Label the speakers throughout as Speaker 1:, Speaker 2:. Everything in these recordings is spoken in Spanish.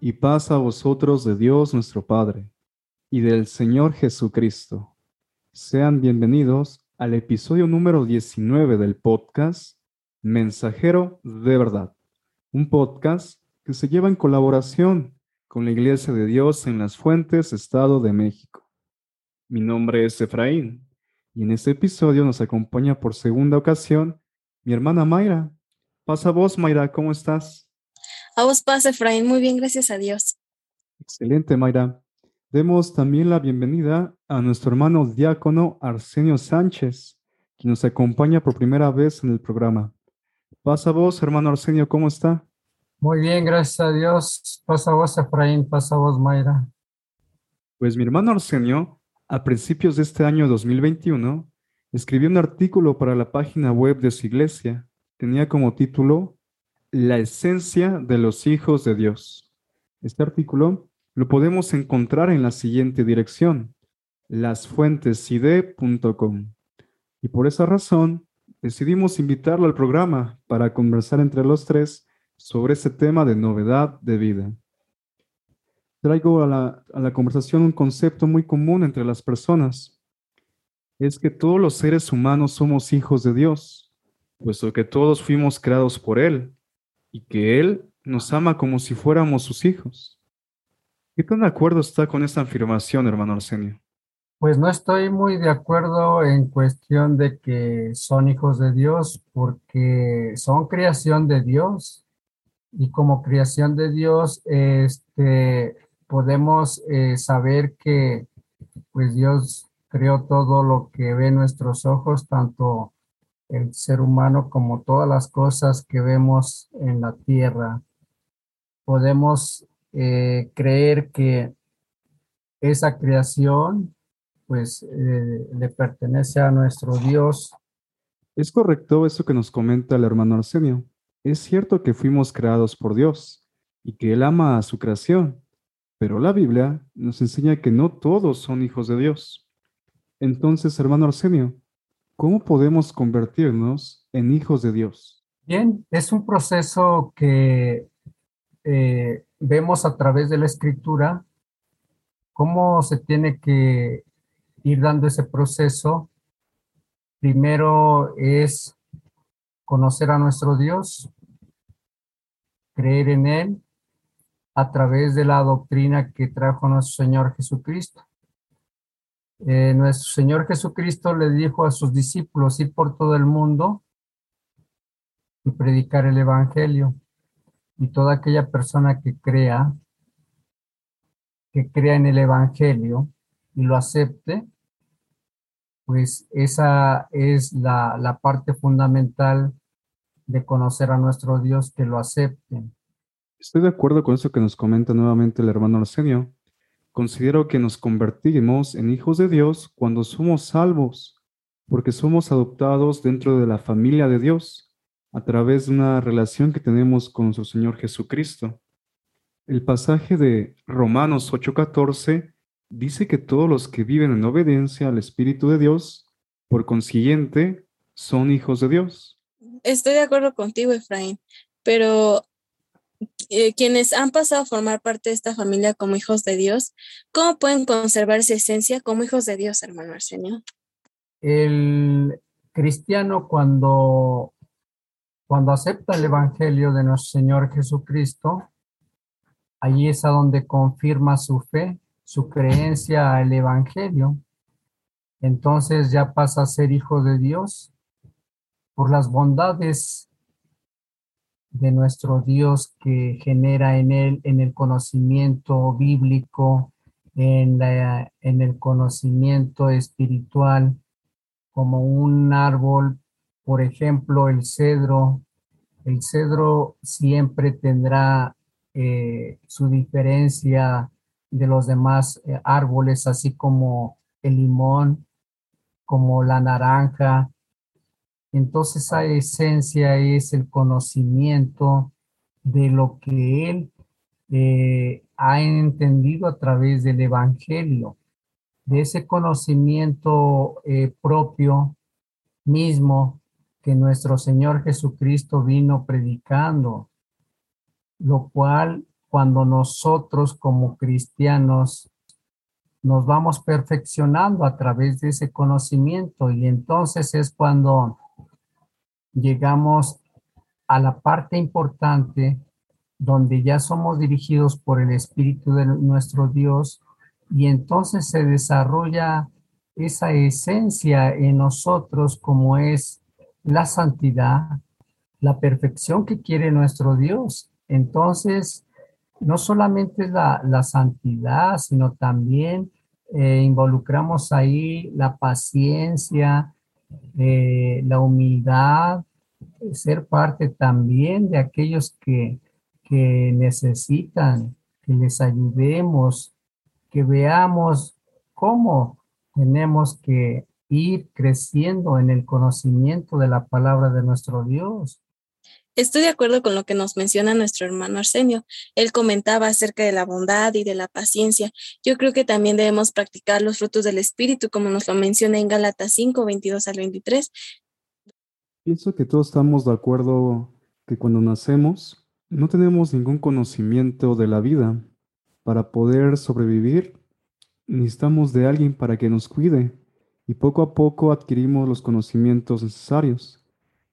Speaker 1: Y paz a vosotros de Dios nuestro Padre y del Señor Jesucristo. Sean bienvenidos al episodio número 19 del podcast Mensajero de Verdad, un podcast que se lleva en colaboración con la Iglesia de Dios en Las Fuentes, Estado de México. Mi nombre es Efraín y en este episodio nos acompaña por segunda ocasión mi hermana Mayra. Pasa vos, Mayra, ¿cómo estás?
Speaker 2: A vos pasa, Efraín. Muy bien, gracias a Dios.
Speaker 1: Excelente, Mayra. Demos también la bienvenida a nuestro hermano diácono Arsenio Sánchez, quien nos acompaña por primera vez en el programa. Pasa vos, hermano Arsenio, ¿cómo está?
Speaker 3: Muy bien, gracias a Dios. Pasa vos, Efraín, pasa vos, Mayra.
Speaker 1: Pues mi hermano Arsenio, a principios de este año 2021, escribió un artículo para la página web de su iglesia. Tenía como título la esencia de los hijos de Dios. Este artículo lo podemos encontrar en la siguiente dirección, lasfuenteside.com. Y por esa razón decidimos invitarlo al programa para conversar entre los tres sobre ese tema de novedad de vida. Traigo a la conversación un concepto muy común entre las personas. Es que todos los seres humanos somos hijos de Dios, puesto que todos fuimos creados por Él y que Él nos ama como si fuéramos sus hijos. ¿Qué tan de acuerdo está con esta afirmación, hermano Arsenio?
Speaker 3: Pues no estoy muy de acuerdo en cuestión de que son hijos de Dios, porque son creación de Dios. Y como creación de Dios, este, podemos eh, saber que pues Dios creó todo lo que ve nuestros ojos, tanto el ser humano como todas las cosas que vemos en la tierra. Podemos eh, creer que esa creación pues eh, le pertenece a nuestro Dios.
Speaker 1: Es correcto eso que nos comenta el hermano Arsenio. Es cierto que fuimos creados por Dios y que Él ama a su creación, pero la Biblia nos enseña que no todos son hijos de Dios. Entonces, hermano Arsenio, ¿Cómo podemos convertirnos en hijos de Dios?
Speaker 3: Bien, es un proceso que eh, vemos a través de la escritura, cómo se tiene que ir dando ese proceso. Primero es conocer a nuestro Dios, creer en Él a través de la doctrina que trajo nuestro Señor Jesucristo. Eh, nuestro Señor Jesucristo le dijo a sus discípulos ir por todo el mundo y predicar el Evangelio. Y toda aquella persona que crea, que crea en el Evangelio y lo acepte, pues esa es la, la parte fundamental de conocer a nuestro Dios, que lo acepten.
Speaker 1: Estoy de acuerdo con eso que nos comenta nuevamente el hermano Arsenio. Considero que nos convertimos en hijos de Dios cuando somos salvos, porque somos adoptados dentro de la familia de Dios a través de una relación que tenemos con nuestro Señor Jesucristo. El pasaje de Romanos 8:14 dice que todos los que viven en obediencia al Espíritu de Dios, por consiguiente, son hijos de Dios.
Speaker 2: Estoy de acuerdo contigo, Efraín, pero eh, quienes han pasado a formar parte de esta familia como hijos de Dios, ¿cómo pueden conservar esa esencia como hijos de Dios, hermano Arsenio?
Speaker 3: El cristiano cuando, cuando acepta el Evangelio de nuestro Señor Jesucristo, allí es a donde confirma su fe, su creencia al Evangelio. Entonces ya pasa a ser hijo de Dios por las bondades de nuestro Dios que genera en él, en el conocimiento bíblico, en, la, en el conocimiento espiritual, como un árbol, por ejemplo, el cedro. El cedro siempre tendrá eh, su diferencia de los demás eh, árboles, así como el limón, como la naranja, entonces esa esencia es el conocimiento de lo que él eh, ha entendido a través del Evangelio, de ese conocimiento eh, propio mismo que nuestro Señor Jesucristo vino predicando, lo cual cuando nosotros como cristianos nos vamos perfeccionando a través de ese conocimiento. Y entonces es cuando llegamos a la parte importante donde ya somos dirigidos por el Espíritu de nuestro Dios y entonces se desarrolla esa esencia en nosotros como es la santidad, la perfección que quiere nuestro Dios. Entonces, no solamente la, la santidad, sino también eh, involucramos ahí la paciencia, eh, la humildad, ser parte también de aquellos que, que necesitan, que les ayudemos, que veamos cómo tenemos que ir creciendo en el conocimiento de la palabra de nuestro Dios.
Speaker 2: Estoy de acuerdo con lo que nos menciona nuestro hermano Arsenio. Él comentaba acerca de la bondad y de la paciencia. Yo creo que también debemos practicar los frutos del Espíritu, como nos lo menciona en Gálatas 5, 22 al 23.
Speaker 1: Pienso que todos estamos de acuerdo que cuando nacemos no tenemos ningún conocimiento de la vida. Para poder sobrevivir, necesitamos de alguien para que nos cuide y poco a poco adquirimos los conocimientos necesarios.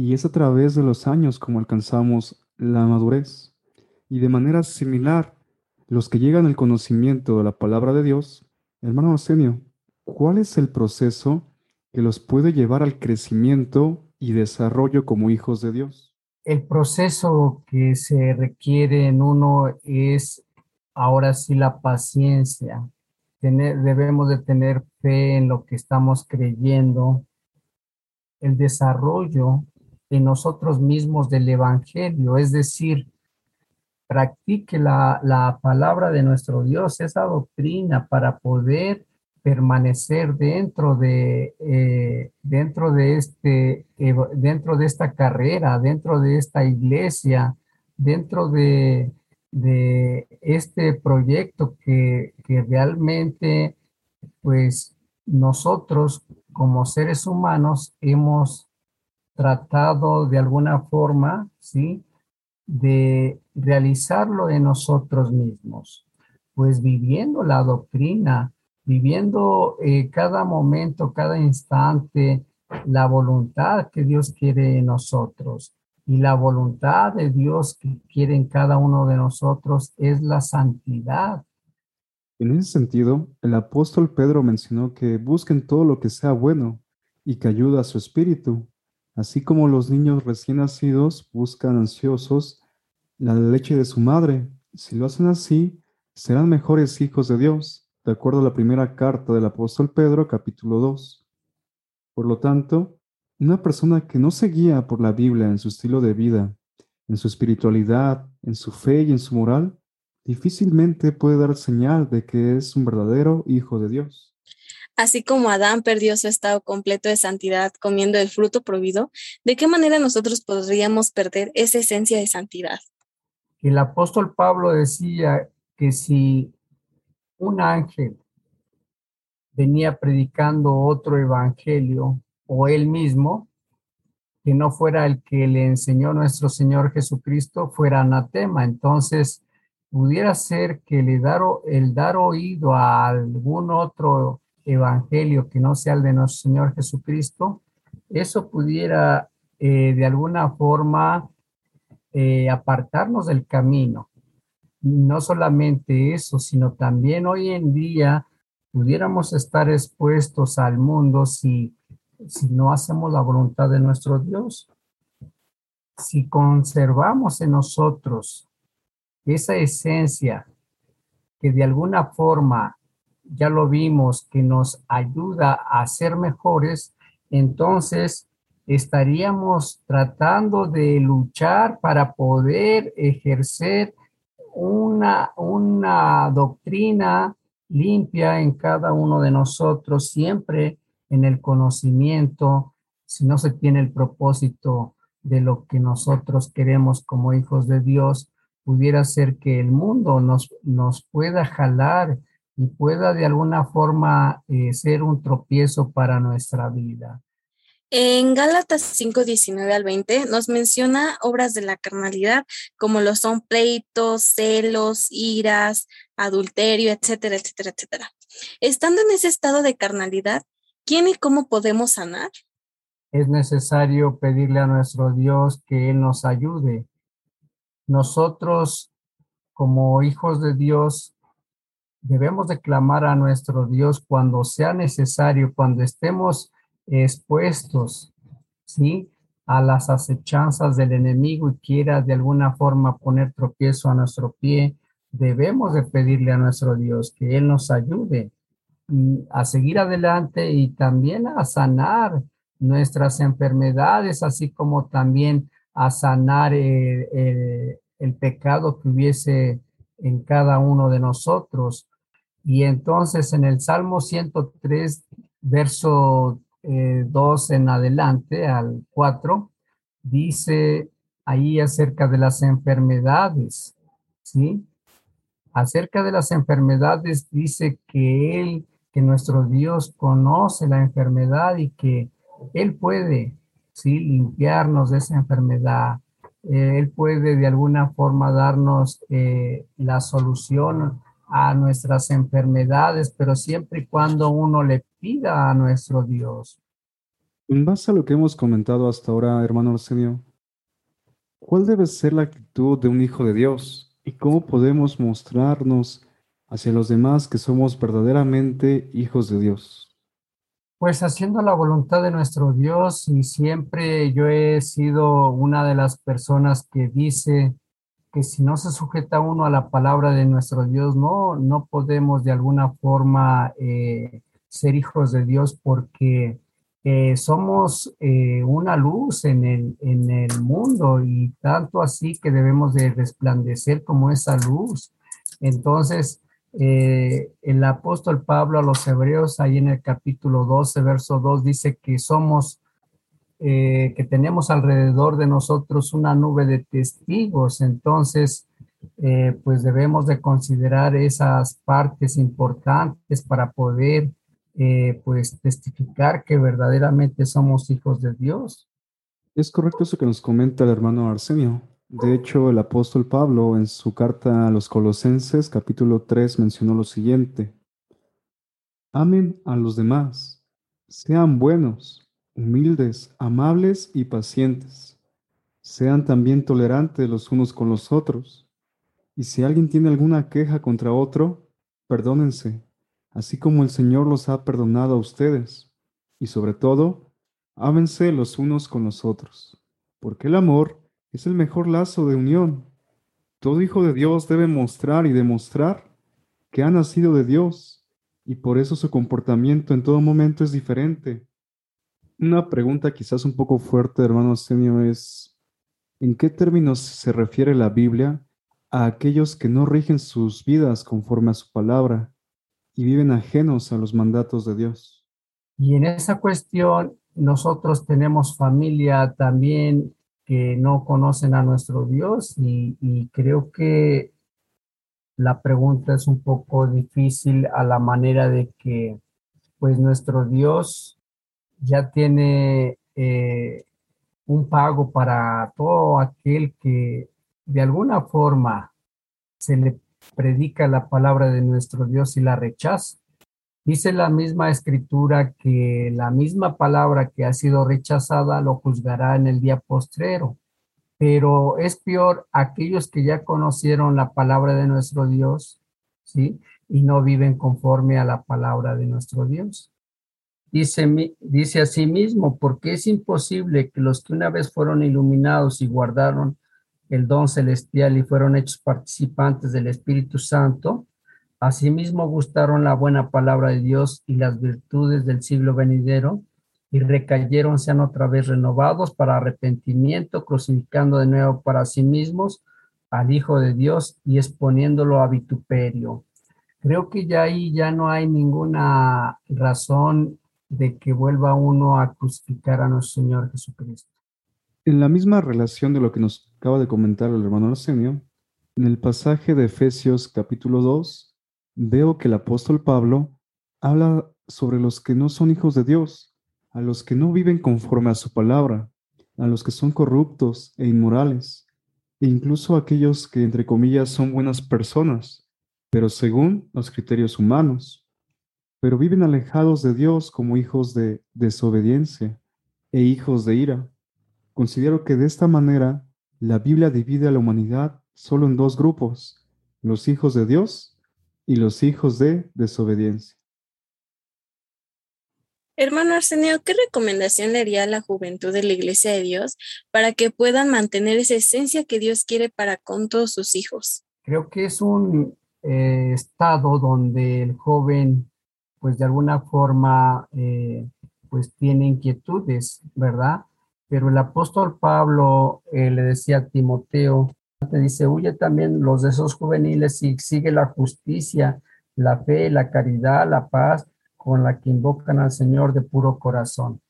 Speaker 1: Y es a través de los años como alcanzamos la madurez. Y de manera similar, los que llegan al conocimiento de la palabra de Dios, hermano Arsenio, ¿cuál es el proceso que los puede llevar al crecimiento y desarrollo como hijos de Dios?
Speaker 3: El proceso que se requiere en uno es ahora sí la paciencia. debemos de tener fe en lo que estamos creyendo. El desarrollo en nosotros mismos del Evangelio, es decir, practique la, la, palabra de nuestro Dios, esa doctrina para poder permanecer dentro de, eh, dentro de este, dentro de esta carrera, dentro de esta iglesia, dentro de, de este proyecto que, que realmente, pues, nosotros como seres humanos hemos tratado de alguna forma, ¿sí? De realizarlo en nosotros mismos, pues viviendo la doctrina, viviendo eh, cada momento, cada instante, la voluntad que Dios quiere en nosotros. Y la voluntad de Dios que quiere en cada uno de nosotros es la santidad.
Speaker 1: En ese sentido, el apóstol Pedro mencionó que busquen todo lo que sea bueno y que ayuda a su espíritu, Así como los niños recién nacidos buscan ansiosos la leche de su madre, si lo hacen así, serán mejores hijos de Dios, de acuerdo a la primera carta del apóstol Pedro, capítulo 2. Por lo tanto, una persona que no se guía por la Biblia en su estilo de vida, en su espiritualidad, en su fe y en su moral, difícilmente puede dar señal de que es un verdadero hijo de Dios.
Speaker 2: Así como Adán perdió su estado completo de santidad comiendo el fruto prohibido, ¿de qué manera nosotros podríamos perder esa esencia de santidad?
Speaker 3: El apóstol Pablo decía que si un ángel venía predicando otro evangelio o él mismo, que no fuera el que le enseñó nuestro Señor Jesucristo, fuera anatema. Entonces, pudiera ser que le dar, el dar oído a algún otro evangelio que no sea el de nuestro Señor Jesucristo, eso pudiera eh, de alguna forma eh, apartarnos del camino. No solamente eso, sino también hoy en día pudiéramos estar expuestos al mundo si, si no hacemos la voluntad de nuestro Dios. Si conservamos en nosotros esa esencia que de alguna forma ya lo vimos, que nos ayuda a ser mejores, entonces estaríamos tratando de luchar para poder ejercer una, una doctrina limpia en cada uno de nosotros, siempre en el conocimiento, si no se tiene el propósito de lo que nosotros queremos como hijos de Dios, pudiera ser que el mundo nos, nos pueda jalar y pueda de alguna forma eh, ser un tropiezo para nuestra vida.
Speaker 2: En Gálatas 5, 19 al 20 nos menciona obras de la carnalidad como lo son pleitos, celos, iras, adulterio, etcétera, etcétera, etcétera. Estando en ese estado de carnalidad, ¿quién y cómo podemos sanar?
Speaker 3: Es necesario pedirle a nuestro Dios que Él nos ayude. Nosotros, como hijos de Dios, debemos de clamar a nuestro Dios cuando sea necesario, cuando estemos expuestos, ¿sí? A las acechanzas del enemigo y quiera de alguna forma poner tropiezo a nuestro pie, debemos de pedirle a nuestro Dios que Él nos ayude a seguir adelante y también a sanar nuestras enfermedades, así como también a sanar el, el pecado que hubiese en cada uno de nosotros. Y entonces en el Salmo 103, verso 2 eh, en adelante al 4, dice ahí acerca de las enfermedades, ¿sí? Acerca de las enfermedades dice que Él, que nuestro Dios conoce la enfermedad y que Él puede, ¿sí? Limpiarnos de esa enfermedad. él puede de alguna forma darnos eh, la solución a nuestras enfermedades, pero siempre y cuando uno le pida a nuestro Dios.
Speaker 1: En base a lo que hemos comentado hasta ahora, hermano Arsenio, ¿cuál debe ser la actitud de un hijo de Dios y cómo podemos mostrarnos hacia los demás que somos verdaderamente hijos de Dios?
Speaker 3: Pues haciendo la voluntad de nuestro Dios y siempre yo he sido una de las personas que dice que si no se sujeta uno a la palabra de nuestro Dios, no, no podemos de alguna forma eh, ser hijos de Dios porque eh, somos eh, una luz en el, en el mundo y tanto así que debemos de resplandecer como esa luz. Entonces, el apóstol Pablo a los hebreos, ahí en el capítulo 12, verso 2, dice que somos eh, que tenemos alrededor de nosotros una nube de testigos, entonces eh, pues debemos de considerar esas partes importantes para poder eh, pues testificar que verdaderamente somos hijos de Dios.
Speaker 1: Es correcto eso que nos comenta el hermano Arsenio. De hecho, el apóstol Pablo en su carta a los Colosenses capítulo 3 mencionó lo siguiente. Amen a los demás, sean buenos, humildes, amables y pacientes. Sean también tolerantes los unos con los otros. Y si alguien tiene alguna queja contra otro, perdónense, así como el Señor los ha perdonado a ustedes. Y sobre todo, ámense los unos con los otros, porque el amor es el mejor lazo de unión. Todo hijo de Dios debe mostrar y demostrar que ha nacido de Dios, y por eso su comportamiento en todo momento es diferente una pregunta quizás un poco fuerte, hermano Arsenio, es, ¿en qué términos se refiere la Biblia a aquellos que no rigen sus vidas conforme a su palabra y viven ajenos a los mandatos de Dios?
Speaker 3: Y en esa cuestión, nosotros tenemos familia también que no conocen a nuestro Dios y, y creo que la pregunta es un poco difícil a la manera de que pues nuestro Dios ya tiene eh, un pago para todo aquel que de alguna forma se le predica la palabra de nuestro Dios y la rechaza. Dice la misma escritura que la misma palabra que ha sido rechazada lo juzgará en el día postrero. Pero es peor aquellos que ya conocieron la palabra de nuestro Dios, ¿sí? Y no viven conforme a la palabra de nuestro Dios. Dice, dice sí mismo, porque es imposible que los que una vez fueron iluminados y guardaron el don celestial y fueron hechos participantes del Espíritu Santo, asimismo gustaron la buena palabra de Dios y las virtudes del siglo venidero, y recayeron, sean otra vez renovados para arrepentimiento, crucificando de nuevo para sí mismos al Hijo de Dios y exponiéndolo a vituperio. Creo que ya ahí ya no hay ninguna razón de que vuelva uno a crucificar a nuestro Señor Jesucristo.
Speaker 1: En la misma relación de lo que nos acaba de comentar el hermano Arsenio, en el pasaje de Efesios capítulo 2, veo que el apóstol Pablo habla sobre los que no son hijos de Dios a los que no viven conforme a su palabra, a los que son corruptos e inmorales, e incluso aquellos que, entre comillas, son buenas personas, pero según los criterios humanos, pero viven alejados de Dios como hijos de desobediencia e hijos de ira. Considero que de esta manera la Biblia divide a la humanidad solo en dos grupos, los hijos de Dios y los hijos de desobediencia.
Speaker 2: Hermano Arsenio, ¿qué recomendación le haría a la juventud de la Iglesia de Dios para que puedan mantener esa esencia que Dios quiere para con todos sus hijos?
Speaker 3: Creo que es un eh, estado donde el joven, pues de alguna forma, eh, pues tiene inquietudes, ¿verdad? Pero el apóstol Pablo eh, le decía a Timoteo, te dice, huye también los deseos juveniles y sigue la justicia, la fe, la caridad, la paz con la que invocan al Señor de puro corazón.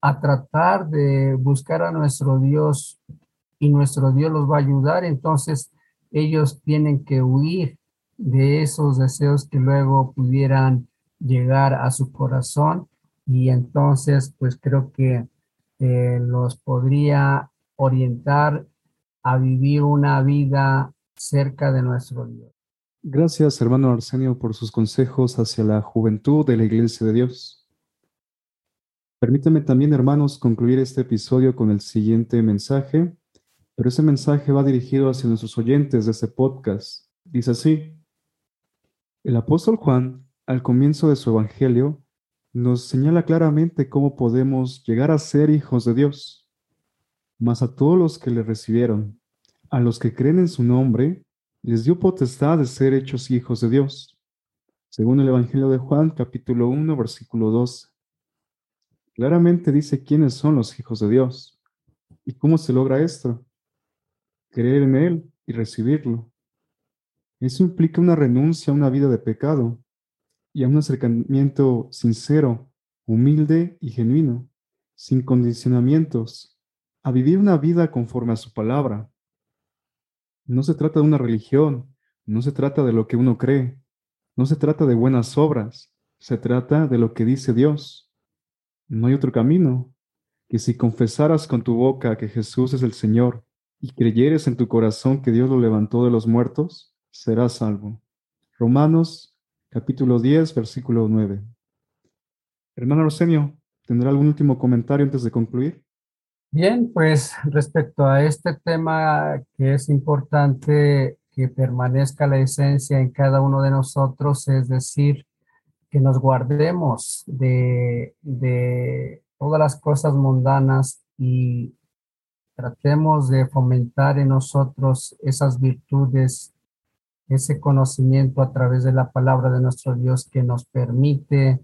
Speaker 3: A tratar de buscar a nuestro Dios y nuestro Dios los va a ayudar, entonces ellos tienen que huir de esos deseos que luego pudieran llegar a su corazón y entonces pues creo que eh, los podría orientar a vivir una vida cerca de nuestro Dios.
Speaker 1: Gracias, hermano Arsenio, por sus consejos hacia la juventud de la Iglesia de Dios. Permíteme también, hermanos, concluir este episodio con el siguiente mensaje, pero ese mensaje va dirigido hacia nuestros oyentes de este podcast. Dice así, el apóstol Juan, al comienzo de su Evangelio, nos señala claramente cómo podemos llegar a ser hijos de Dios. Mas a todos los que le recibieron, a los que creen en su nombre, les dio potestad de ser hechos hijos de Dios, según el Evangelio de Juan, capítulo 1, versículo 12. Claramente dice quiénes son los hijos de Dios y cómo se logra esto. Creer en Él y recibirlo. Eso implica una renuncia a una vida de pecado y a un acercamiento sincero, humilde y genuino, sin condicionamientos, a vivir una vida conforme a su palabra, no se trata de una religión, no se trata de lo que uno cree, no se trata de buenas obras, se trata de lo que dice Dios. No hay otro camino que si confesaras con tu boca que Jesús es el Señor y creyeres en tu corazón que Dios lo levantó de los muertos, serás salvo. Romanos capítulo 10, versículo 9. Hermano Arsenio, ¿tendrá algún último comentario antes de concluir?
Speaker 3: Bien, pues respecto a este tema que es importante que permanezca la esencia en cada uno de nosotros, es decir, que nos guardemos de, de todas las cosas mundanas y tratemos de fomentar en nosotros esas virtudes, ese conocimiento a través de la palabra de nuestro Dios que nos permite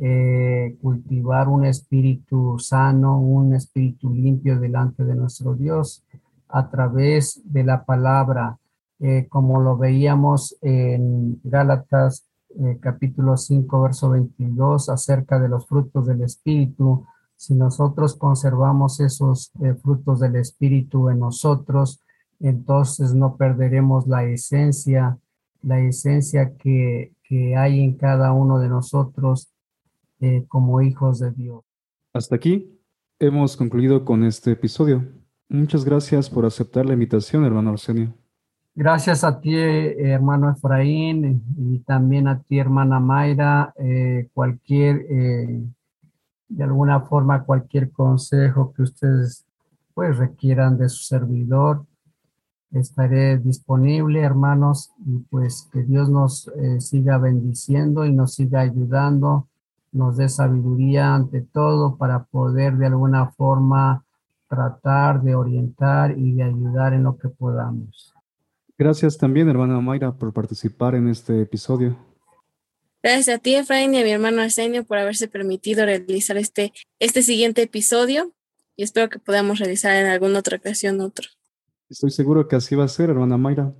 Speaker 3: eh, cultivar un espíritu sano, un espíritu limpio delante de nuestro Dios a través de la palabra, eh, como lo veíamos en Gálatas eh, capítulo 5, verso 22, acerca de los frutos del espíritu. Si nosotros conservamos esos frutos del espíritu en nosotros, entonces no perderemos la esencia, la esencia que, que hay en cada uno de nosotros eh, como hijos de Dios.
Speaker 1: Hasta aquí hemos concluido con este episodio. Muchas gracias por aceptar la invitación, hermano Arsenio.
Speaker 3: Gracias a ti, hermano Efraín, y también a ti, hermana Mayra. Eh, cualquier, eh, de alguna forma, cualquier consejo que ustedes pues requieran de su servidor, estaré disponible, hermanos, y pues que Dios nos siga bendiciendo y nos siga ayudando nos dé sabiduría ante todo para poder de alguna forma tratar de orientar y de ayudar en lo que podamos.
Speaker 1: Gracias también, hermana Mayra, por participar en este episodio.
Speaker 2: Gracias a ti, Efraín, y a mi hermano Arsenio por haberse permitido realizar este, este siguiente episodio y espero que podamos realizar en alguna otra ocasión otro.
Speaker 1: Estoy seguro que así va a ser, hermana Mayra.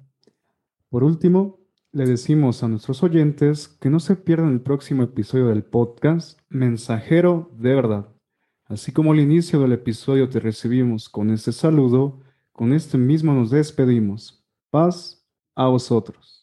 Speaker 1: Por último, le decimos a nuestros oyentes que no se pierdan el próximo episodio del podcast Mensajero de Verdad. Así como al inicio del episodio te recibimos con este saludo, con este mismo nos despedimos. Paz a vosotros.